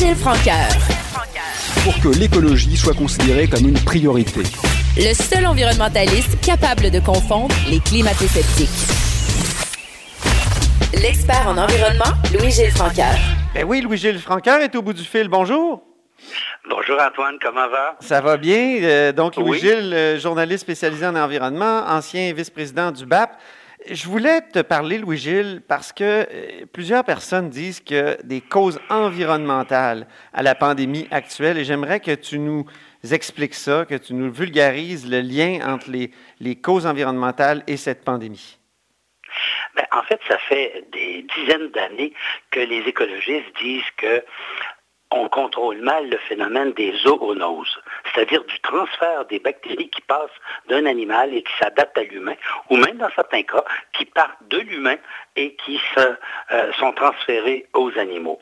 Louis-Gilles Francaire. Pour que l'écologie soit considérée comme une priorité. Le seul environnementaliste capable de confondre les climato-sceptiques. L'expert en environnement, Louis-Gilles Francaire. Ben oui, Louis-Gilles Francaire est au bout du fil. Bonjour. Bonjour Antoine, comment va? Ça va bien. Euh, donc, Oui. Louis-Gilles, euh, journaliste spécialisé en environnement, ancien vice-président du BAP. Je voulais te parler, Louis-Gilles, parce que euh, plusieurs personnes disent que des causes environnementales à la pandémie actuelle, et j'aimerais que tu nous expliques ça, que tu nous vulgarises le lien entre les, les causes environnementales et cette pandémie. Ben, en fait, ça fait des dizaines d'années que les écologistes disent que on contrôle mal le phénomène des zoonoses, c'est-à-dire du transfert des bactéries qui passent d'un animal et qui s'adaptent à l'humain, ou même dans certains cas, qui partent de l'humain et qui se, euh, sont transférées aux animaux.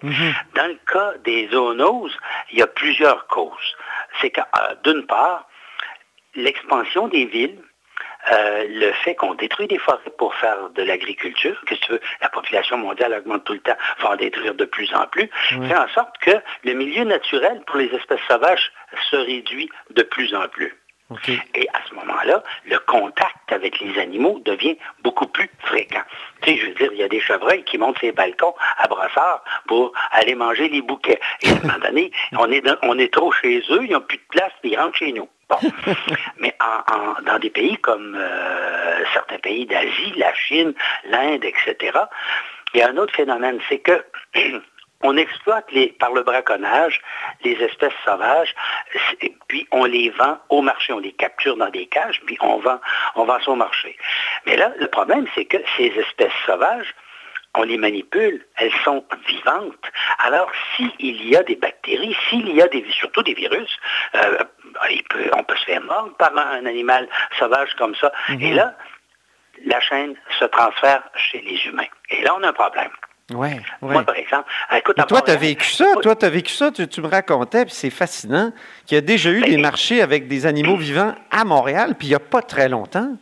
Dans le cas des zoonoses, il y a plusieurs causes. C'est que, euh, d'une part, l'expansion des villes, euh, le fait qu'on détruit des forêts pour faire de l'agriculture, que tu veux, la population mondiale augmente tout le temps, faut en détruire de plus en plus, fait en sorte que le milieu naturel pour les espèces sauvages se réduit de plus en plus. Et à ce moment-là, le contact avec les animaux devient beaucoup plus fréquent. Tu sais, je veux dire, il y a des chevreuils qui montent ces balcons à brossard pour aller manger les bouquets. Et à un moment donné, on est, dans- on est trop chez eux, ils n'ont plus de place, puis ils rentrent chez nous. Bon. Mais en- en- dans des pays comme euh, certains pays d'Asie, la Chine, l'Inde, etc., il y a un autre phénomène, c'est que on exploite les, par le braconnage les espèces sauvages, puis on les vend au marché, on les capture dans des cages, puis on vend, on vend au marché. Mais là, le problème, c'est que ces espèces sauvages, on les manipule, elles sont vivantes. Alors, s'il y a des bactéries, s'il y a des, surtout des virus, euh, il peut- on peut se faire mordre par un animal sauvage comme ça. Et là, la chaîne se transfère chez les humains. Et là, on a un problème. Ouais, ouais. Moi, par exemple, écoute, Mais à toi, tu as vécu ça, toi, tu as vécu ça, tu, tu me racontais, puis c'est fascinant, qu'il y a déjà eu Ben, des marchés avec des animaux vivants à Montréal, puis il n'y a pas très longtemps.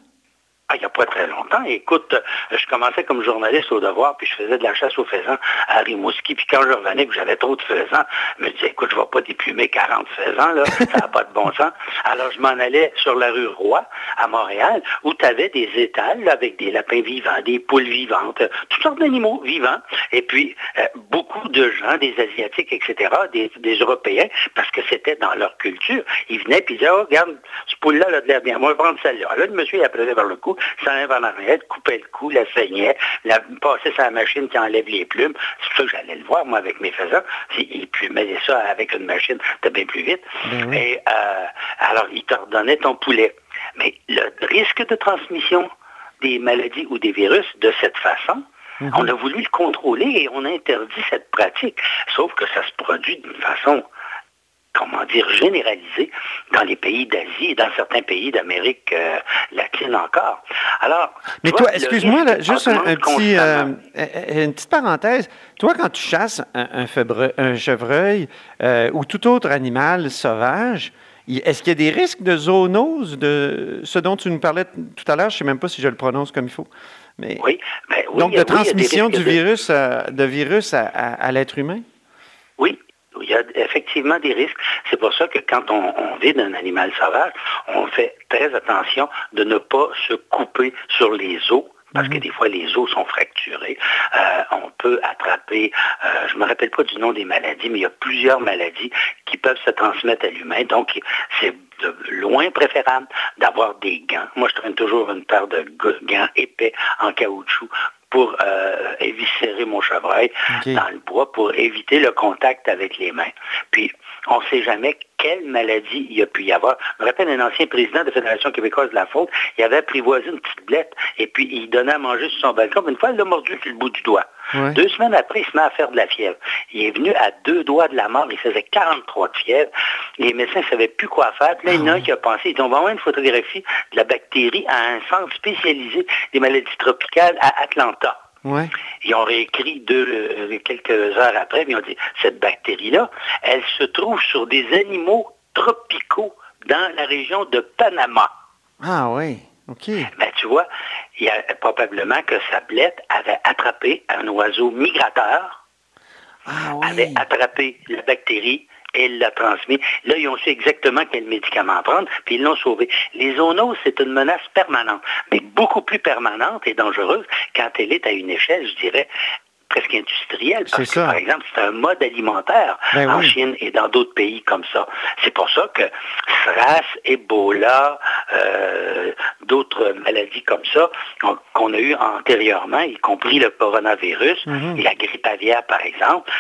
Ah, il n'y a pas très longtemps. Écoute, euh, je commençais comme journaliste au devoir, puis je faisais de la chasse aux faisans à Rimouski. Puis quand je revenais, que j'avais trop de faisans, je me disais, écoute, je ne vais pas déplumer 40 faisans, là, ça n'a pas de bon sens. Alors je m'en allais sur la rue Roy, à Montréal, où tu avais des étals là, avec des lapins vivants, des poules vivantes, toutes sortes d'animaux vivants. Et puis, euh, beaucoup de gens, des Asiatiques, etc., des, des Européens, parce que c'était dans leur culture, ils venaient ils disaient, oh, regarde, ce poule-là, a de l'air bien, moi, je vais prendre celle-là. Là, le monsieur, il appelait vers le cou, s'en allait vers l'arrière, coupait le cou, la saignait, la, passait sa machine qui enlève les plumes. C'est pour ça que j'allais le voir, moi, avec mes faisans. C'est- Il plumait ça avec une machine, c'était bien plus vite. Ben. Et euh, alors, il te redonnait ton poulet. Mais le risque de transmission des maladies ou des virus de cette façon, on a voulu le contrôler et on a interdit cette pratique. Sauf que ça se produit d'une façon, comment dire, généralisée dans les pays d'Asie et dans certains pays d'Amérique euh, latine encore. Alors, Mais toi, excuse-moi, juste un, augmente un petit, euh, euh, une petite parenthèse. Toi, quand tu chasses un, un febre- un chevreuil euh, ou tout autre animal sauvage, est-ce qu'il y a des risques de zoonose, de ce dont tu nous parlais tout à l'heure? Je ne sais même pas si je le prononce comme il faut. Mais, Oui, ben oui, donc, de transmission du de- virus, à, de virus à, à- à l'être humain? Oui, il y a effectivement des risques. C'est pour ça que quand on, on vit d'un animal sauvage, on fait très attention de ne pas se couper sur les os. Parce que des fois, les os sont fracturés. Euh, on peut attraper, euh, je ne me rappelle pas du nom des maladies, mais il y a plusieurs maladies qui peuvent se transmettre à l'humain. Donc, c'est de loin préférable d'avoir des gants. Moi, je traîne toujours une paire de gants épais en caoutchouc pour euh, éviscérer mon chevreuil dans le bois pour éviter le contact avec les mains. Puis, on ne sait jamais quelle maladie il y a pu y avoir. Je me rappelle un ancien président de la Fédération québécoise de la faune, il avait apprivoisé une petite blette et puis il donnait à manger sur son balcon. Puis Une fois, il l'a mordu sur le bout du doigt. Ouais. Deux semaines après, il se met à faire de la fièvre. Il est venu à deux doigts de la mort. Il faisait 43 de fièvre. Les médecins ne savaient plus quoi faire. Puis là, il y en a un qui a pensé, ils dit, on va avoir une photographie de la bactérie à un centre spécialisé des maladies tropicales à Atlanta. Ouais. Ils ont réécrit deux, euh, quelques heures après, puis ils ont dit, cette bactérie-là, elle se trouve sur des animaux tropicaux dans la région de Panama. Ah oui. Ben, tu vois, il y a probablement que sa blette avait attrapé un oiseau migrateur Ah avait attrapé la bactérie et l'a transmis. Là, ils ont su exactement quel médicament prendre, puis ils l'ont sauvé. Les zoonoses, c'est une menace permanente, mais beaucoup plus permanente et dangereuse quand elle est à une échelle, je dirais, presque industrielle. Parce que, par exemple, c'est un mode alimentaire Ben en oui. Chine et dans d'autres pays comme ça. C'est pour ça que SRAS, Ebola, euh, d'autres maladies comme ça qu'on- a eues antérieurement, y compris le coronavirus Mhm. et la grippe aviaire, par exemple,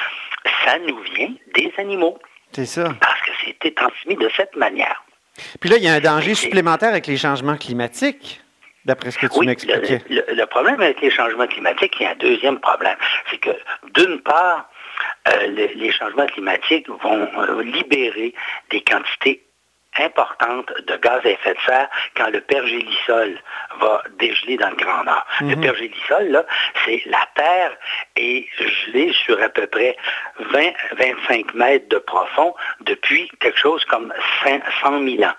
ça nous vient des animaux C'est ça. parce que c'était transmis de cette manière. Puis là, il y a un danger supplémentaire avec les changements climatiques, d'après ce que tu Oui, m'expliquais. le, le- le problème avec les changements climatiques, il y a un deuxième problème. C'est que, d'une part, euh, le- les changements climatiques vont euh, libérer des quantités importantes de gaz à effet de serre quand le pergélisol va dégeler dans le Grand Nord. Le pergélisol, là, c'est la Terre est gelée sur à peu près 20-25 mètres de profond depuis quelque chose comme 5 100 000 ans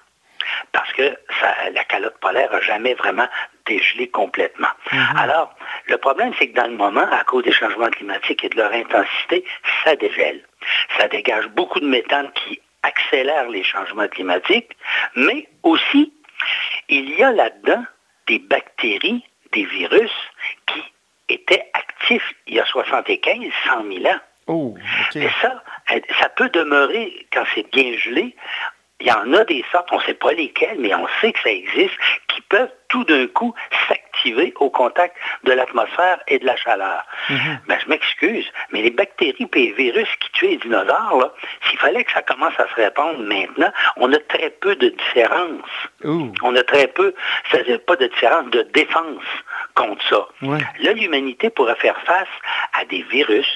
parce que ça- la calotte polaire n'a jamais vraiment dégelé complètement. Alors, le problème, c'est que dans le moment, à cause des changements climatiques et de leur intensité, ça dégèle. Ça dégage beaucoup de méthane qui accélère les changements climatiques, mais aussi, il y a là-dedans des bactéries, des virus qui étaient actifs il y a 75, 100 000 ans. Oh. Et ça, ça peut demeurer quand c'est bien gelé. Il y en a des sortes, on ne sait pas lesquelles, mais on sait que ça existe, qui peuvent tout d'un coup s'activer au contact de l'atmosphère et de la chaleur. Ben, je m'excuse, mais les bactéries et les virus qui tuaient les dinosaures, s'il fallait que ça commence à se répandre maintenant, on a très peu de différence. On a très peu, c'est-à-dire pas de différence de défense contre ça. Ouais. Là, l'humanité pourrait faire face à des virus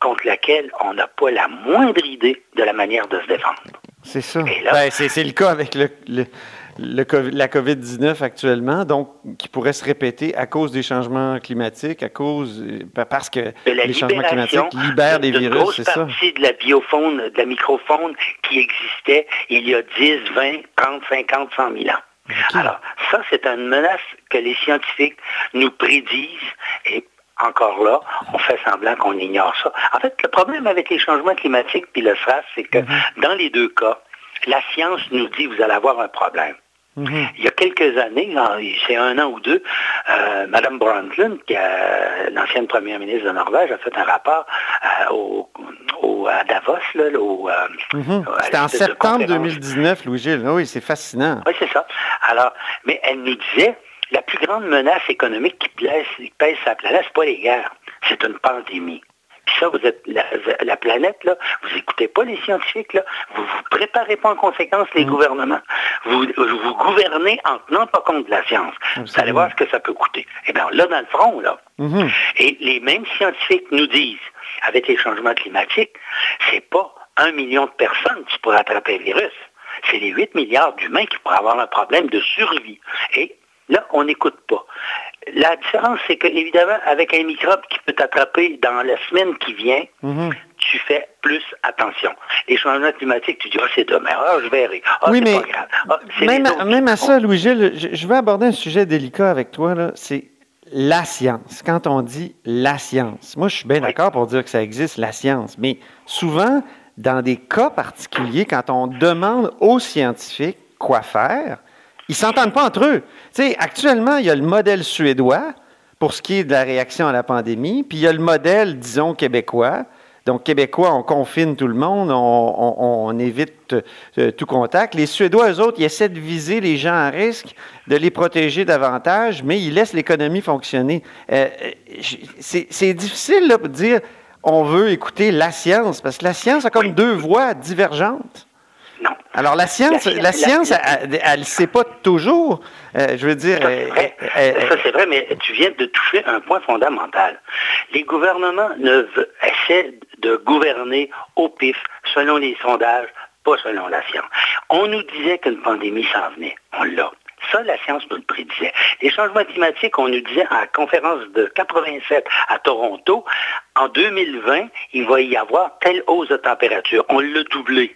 contre lesquels on n'a pas la moindre idée de la manière de se défendre. C'est ça. Ben, c'est, le cas avec le, le- le COVID la COVID-19 actuellement, donc qui pourrait se répéter à cause des changements climatiques, à cause euh, pa- parce que les changements climatiques libèrent des virus, c'est ça? partie de la biofaune, de la microfaune qui existait il y a 10, 20, 30, 50, 100 000 ans. Alors, ça, c'est une menace que les scientifiques nous prédisent et encore là, on fait semblant qu'on ignore ça. En fait, le problème avec les changements climatiques puis le SRAS, c'est que dans les deux cas, la science nous dit vous allez avoir un problème. Mhm. Il y a quelques années, c'est un an ou deux, euh, Mme Brundtland, qui est l'ancienne première ministre de Norvège, a fait un rapport euh, au, au- à Davos, là, au, euh, Mhm. C'était en septembre conférence. 2019, Louis-Gilles. Oui, c'est fascinant. Oui, c'est ça. Alors, mais elle nous disait, la plus grande menace économique qui pèse, qui pèse sur la planète, c'est pas les guerres, c'est une pandémie. Puis ça, vous êtes la, la planète, là, vous écoutez pas les scientifiques, là, vous vous préparez pas en conséquence les gouvernements. Vous, vous gouvernez en tenant pas compte de la science. Vous allez voir ce que ça peut coûter. Eh bien, là, dans le front, là, Mhm. et les mêmes scientifiques nous disent, avec les changements climatiques, c'est pas un million de personnes qui pourraient attraper le virus. C'est les 8 milliards d'humains qui pourraient avoir un problème de survie. Et là, on n'écoute pas. La différence, c'est que, évidemment, avec un microbe qui peut t'attraper dans la semaine qui vient, Mhm. tu fais plus attention. Les changements climatiques, tu dis, ah, c'est demain, ah, je verrai. Ah, oui, c'est mais pas grave. Ah, même, à, même ça, Louis-Gilles, je, je veux aborder un sujet délicat avec toi. C'est la science. Quand on dit la science, moi, je suis bien d'accord pour dire que ça existe, la science. Mais souvent, dans des cas particuliers, quand on demande aux scientifiques quoi faire, ils s'entendent pas entre eux. Tu sais, actuellement, il y a le modèle suédois pour ce qui est de la réaction à la pandémie, puis il y a le modèle, disons, québécois. Donc, Québécois, on confine tout le monde, on, on- on évite euh, tout contact. Les Suédois, eux autres, ils essaient de viser les gens à risque, de les protéger davantage, mais ils laissent l'économie fonctionner. Euh, euh, c'est difficile là, de dire on veut écouter la science, parce que la science a comme deux voies divergentes. Non. Alors, la science, La la, science- science, la- elle ne sait pas toujours. Euh, je veux dire, Ça, c'est euh, vrai. euh, Ça, c'est vrai, mais tu viens de toucher un point fondamental. Les gouvernements ne ve- essaient de gouverner au pif, selon les sondages, pas selon la science. On nous disait qu'une pandémie s'en venait. On l'a. Ça, la science nous le prédisait. Les changements climatiques, on nous disait à la conférence de 87 à Toronto, en 2020, il va y avoir telle hausse de température. On l'a doublé.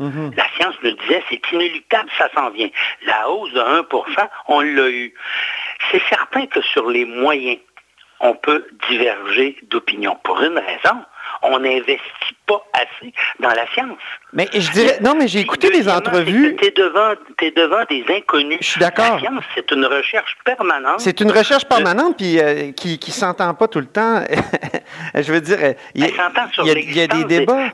Mhm. La science nous disait, c'est inéluctable, ça s'en vient. La hausse de 1% on l'a eu. C'est certain que sur les moyens, on peut diverger d'opinion. Pour une raison, on n'investit pas assez dans la science. Mais je dirais, non, mais j'ai écouté des entrevues. Tu es devant, es devant des inconnus. Je suis d'accord. La science, c'est une recherche permanente. C'est une recherche permanente, puis euh, qui ne s'entend pas tout le temps. je veux dire, il y, a, des débats.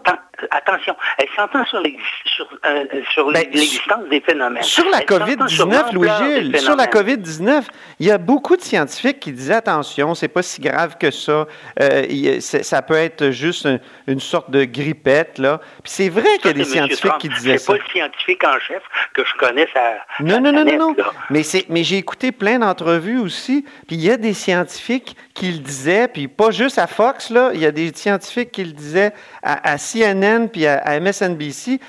Attention, elle s'entend sur euh, ben, l'existence des phénomènes. Sur la COVID-19, Louis-Gilles, sur la COVID-19, il y a beaucoup de scientifiques qui disaient, attention, c'est pas si grave que ça. Euh, ça peut être juste une sorte de grippette, là. Puis c'est vrai qu'il y a des scientifiques qui disaient ça. C'est pas le scientifique en chef que je connais ça. Non, non, non, non, non. Mais, mais j'ai écouté plein d'entrevues aussi, puis il y a des scientifiques qui le disaient, puis pas juste à Fox, là, il y a des scientifiques qui le disaient à, CNN puis à, MSNBC.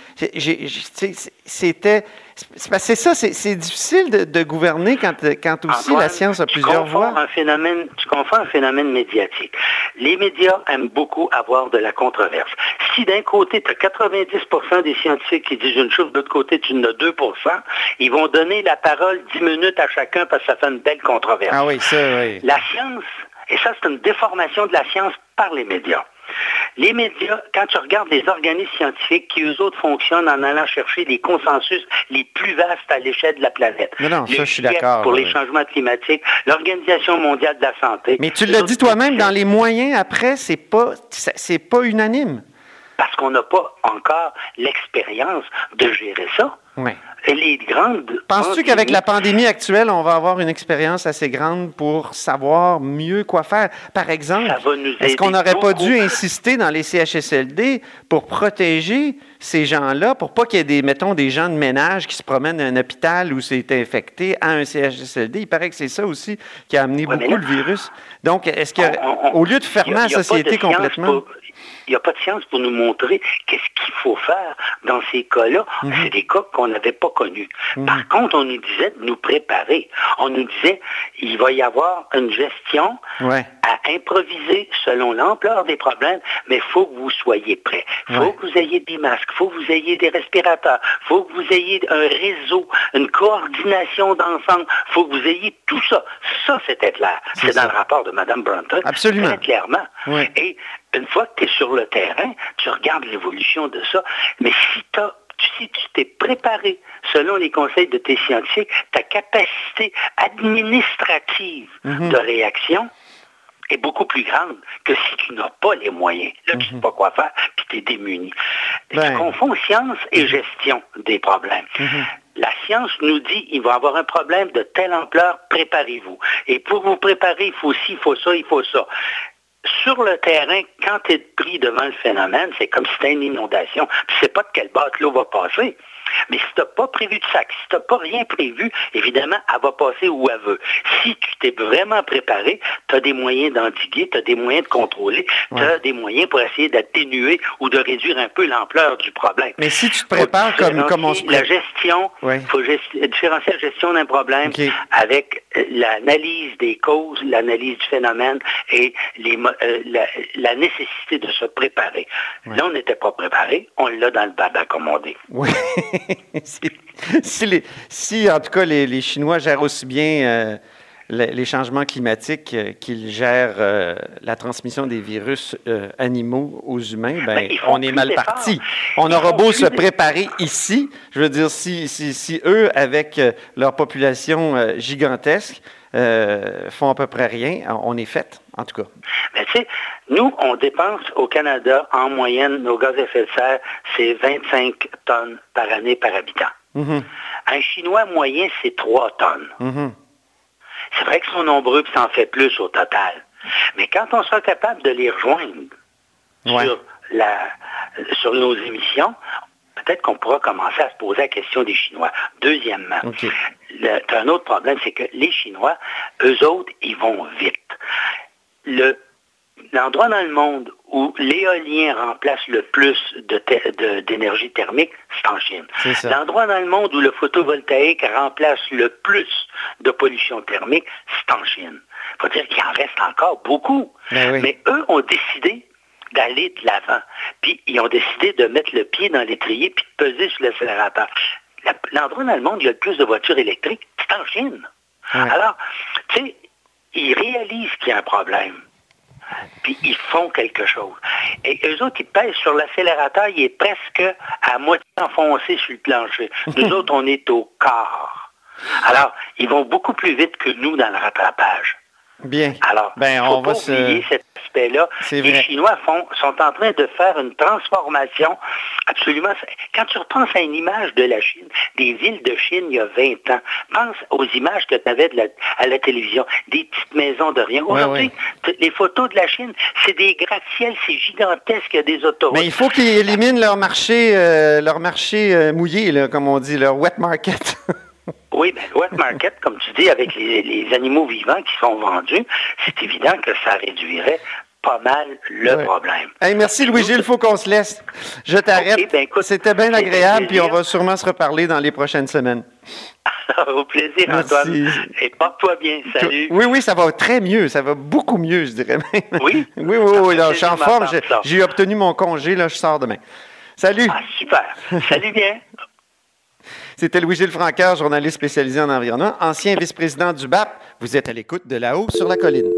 C'était c'est ça, c'est difficile de, gouverner quand, quand aussi la science a plusieurs voix. Un phénomène, tu confonds un phénomène médiatique. Les médias aiment beaucoup avoir de la controverse. Si d'un côté, tu as 90% des scientifiques qui disent une chose, de l'autre côté, tu en as 2% ils vont donner la parole 10 minutes à chacun parce que ça fait une belle controverse. Ah oui, ça, oui. La science, et ça, c'est une déformation de la science par les médias. Les médias, quand tu regardes les organismes scientifiques qui, eux autres, fonctionnent en allant chercher les consensus les plus vastes à l'échelle de la planète. Non, non, ça, je suis d'accord. Pour les changements climatiques, l'Organisation mondiale de la santé. Mais tu l'as dit toi-même, dans les moyens, après, c'est pas, c'est pas unanime. Parce qu'on n'a pas encore l'expérience de gérer ça. Oui. Grandes. Penses-tu qu'avec la pandémie actuelle, on va avoir une expérience assez grande pour savoir mieux quoi faire? Par exemple, est-ce qu'on n'aurait pas dû insister dans les CHSLD pour protéger ces gens-là, pour pas qu'il y ait des, mettons, des gens de ménage qui se promènent à un hôpital où c'est infecté à un CHSLD? Il paraît que c'est ça aussi qui a amené beaucoup le virus. Donc, est-ce qu'au lieu de fermer la société complètement? Il n'y a pas de science pour nous montrer qu'est-ce qu'il faut faire dans ces cas-là. Mhm. C'est des cas qu'on n'avait pas connus. Mhm. Par contre, on nous disait de nous préparer. On nous disait il va y avoir une gestion à improviser selon l'ampleur des problèmes, mais il faut que vous soyez prêts. Il faut que vous ayez des masques, il faut que vous ayez des respirateurs, il faut que vous ayez un réseau, une coordination d'ensemble, il faut que vous ayez tout ça. Ça, c'était clair. C'est dans le rapport de Mme Brunton. Absolument. Très clairement. Et une fois que tu es sur le terrain, tu regardes l'évolution de ça. Mais si, si tu t'es préparé selon les conseils de tes scientifiques, ta capacité administrative mhm. de réaction est beaucoup plus grande que si tu n'as pas les moyens. Là, tu ne sais mhm. pas quoi faire, puis tu es démuni. Tu ben. confonds science et gestion des problèmes. Mhm. La science nous dit il va y avoir un problème de telle ampleur, préparez-vous. Et pour vous préparer, il faut ci, il faut ça, il faut ça sur le terrain, quand tu es pris devant le phénomène, c'est comme si c'était une inondation. Tu ne sais pas de quelle batte l'eau va passer. Mais si tu n'as pas prévu de sac, si tu n'as pas rien prévu, évidemment, elle va passer où elle veut. Si tu t'es vraiment préparé, tu as des moyens d'endiguer, tu as des moyens de contrôler, tu as des moyens pour essayer d'atténuer ou de réduire un peu l'ampleur du problème. Mais si tu te prépares comme, comme on se La gestion, il faut différencier la gestion d'un problème avec euh, l'analyse des causes, l'analyse du phénomène et euh, la, nécessité de se préparer. Là, on n'était pas préparé, on l'a dans le bas d'accommodé. Oui. si, en tout cas, les, Chinois gèrent aussi bien euh, les, changements climatiques euh, qu'ils gèrent euh, la transmission des virus animaux aux humains, ben, ben on est mal parti. On aura beau se préparer ici, je veux dire, si, si, eux, avec leur population gigantesque, font à peu près rien, on est fait, en tout cas. Tu sais, nous, on dépense au Canada, en moyenne, nos gaz à effet de serre, c'est 25 tonnes par année par habitant. Mm-hmm. Un Chinois moyen, c'est 3 tonnes. Mm-hmm. C'est vrai qu'ils sont nombreux et ça en fait plus au total. Mais quand on sera capable de les rejoindre sur, la, sur nos émissions, peut-être qu'on pourra commencer à se poser la question des Chinois. Deuxièmement, un autre problème, c'est que les Chinois, eux autres, ils vont vite. Le l'endroit dans le monde où l'éolien remplace le plus d'énergie thermique, c'est en Chine. L'endroit dans le monde où le photovoltaïque remplace le plus de pollution thermique, c'est en Chine. Il faut dire qu'il en reste encore beaucoup. Ben Mais eux ont décidé d'aller de l'avant. Puis ils ont décidé de mettre le pied dans l'étrier puis de peser sur l'accélérateur. L'endroit dans le monde où il y a le plus de voitures électriques, c'est en Chine. Alors, tu sais, ils réalisent qu'il y a un problème. puis ils font quelque chose. Et eux autres, ils pèsent sur l'accélérateur, il est presque à moitié enfoncé sur le plancher. Nous autres, on est au quart. Alors, ils vont beaucoup plus vite que nous dans le rattrapage. Bien. Alors, Ben, faut on pas va se- oublier cet aspect-là. Les. Chinois font, sont en train de faire une transformation absolument... Quand tu repenses à une image de la Chine, des villes de Chine il y a 20 ans, pense aux images que tu avais de la- à la télévision, des petites maisons de rien. Ouais, Aujourd'hui, les photos de la Chine, c'est des gratte-ciels, c'est gigantesque, il y a des autoroutes. Mais il faut qu'ils éliminent leur marché, euh, leur marché euh, mouillé, là, comme on dit, leur wet market. Oui, ben, le wet market, comme tu dis, avec les, les animaux vivants qui sont vendus, c'est évident que ça réduirait pas mal le Ouais. problème. Hey, merci Louis-Gilles, il faut qu'on se laisse. Je t'arrête. Ben, C'était bien agréable, puis on va sûrement se reparler dans les prochaines semaines. Au plaisir, Merci. Antoine. Et porte-toi bien. Salut. Oui, oui, ça va très mieux, ça va beaucoup mieux, je dirais même. Oui? oui, oui, oui, je suis en forme, j'ai obtenu mon congé, là, je sors demain. Salut, Ah, super. Salut bien. c'était Louis-Gilles Francaire, journaliste spécialisé en environnement, ancien vice-président du BAP. Vous êtes à l'écoute de là-haut sur la colline.